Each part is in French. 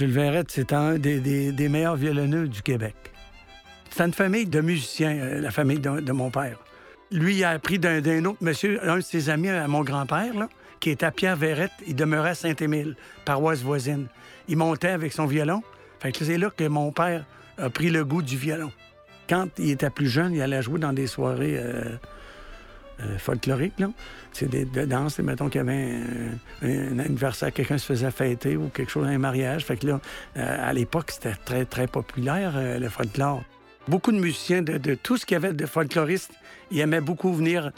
Jules Verrette, c'est un des, meilleurs violonneux du Québec. C'est une famille de musiciens, euh, la famille de, mon père. Lui, il a appris d'un autre monsieur, un de ses amis à mon grand-père, qui était à Pierre Verrette. Il demeurait à Saint-Émile, paroisse voisine. Il montait avec son violon. Fait que c'est là que mon père a pris le goût du violon. Quand il était plus jeune, il allait jouer dans des soirées euh, euh, folkloriques. C'est des danses, mettons qu'il y avait un, anniversaire, quelqu'un se faisait fêter ou quelque chose, un mariage. Fait que là, euh, à l'époque, c'était très, très populaire, le folklore. Beaucoup de musiciens, de, tout ce qu'il y avait de folkloristes, ils aimaient beaucoup venir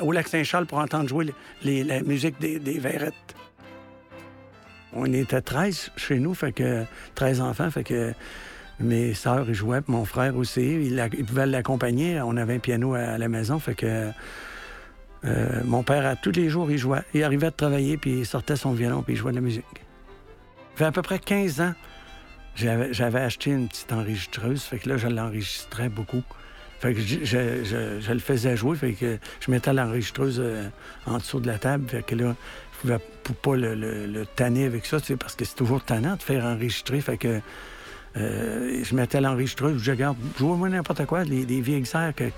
au lac Saint-Charles pour entendre jouer la musique des, des Verrettes. On était 13 chez nous, fait que 13 enfants, fait que mes sœurs ils jouaient, mon frère aussi, ils, pouvaient l'accompagner. On avait un piano à, la maison, fait que euh, mon père, à tous les jours, il jouait. Il arrivait à travailler, puis il sortait son violon, puis il jouait de la musique. Fait à peu près 15 ans, j'avais acheté une petite enregistreuse, fait que là, je l'enregistrais beaucoup. Fait que je, le faisais jouer, fait que je mettais l'enregistreuse euh, en dessous de la table, fait que là, je pouvais pas le, tanner avec ça, parce que c'est toujours tannant de faire enregistrer, fait que euh, je mettais l'enregistreuse, je regarde, jouez-moi n'importe quoi, les, vieilles serres que,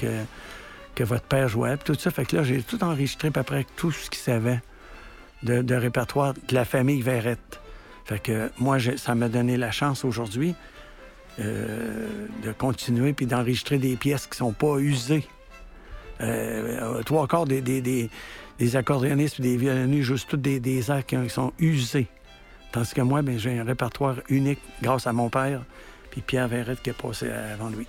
que, votre père jouait, tout ça. Fait que là, j'ai tout enregistré à peu près tout ce qu'il savait de, répertoire de la famille Verrette. Fait que moi, ça m'a donné la chance aujourd'hui euh, de continuer puis d'enregistrer des pièces qui sont pas usées. Euh, trois quarts des, des, des, accordéonistes et des violonistes jouent tous des, des airs qui sont usés. Tandis que moi, ben, j'ai un répertoire unique grâce à mon père, puis Pierre Verrette qui est passé avant lui.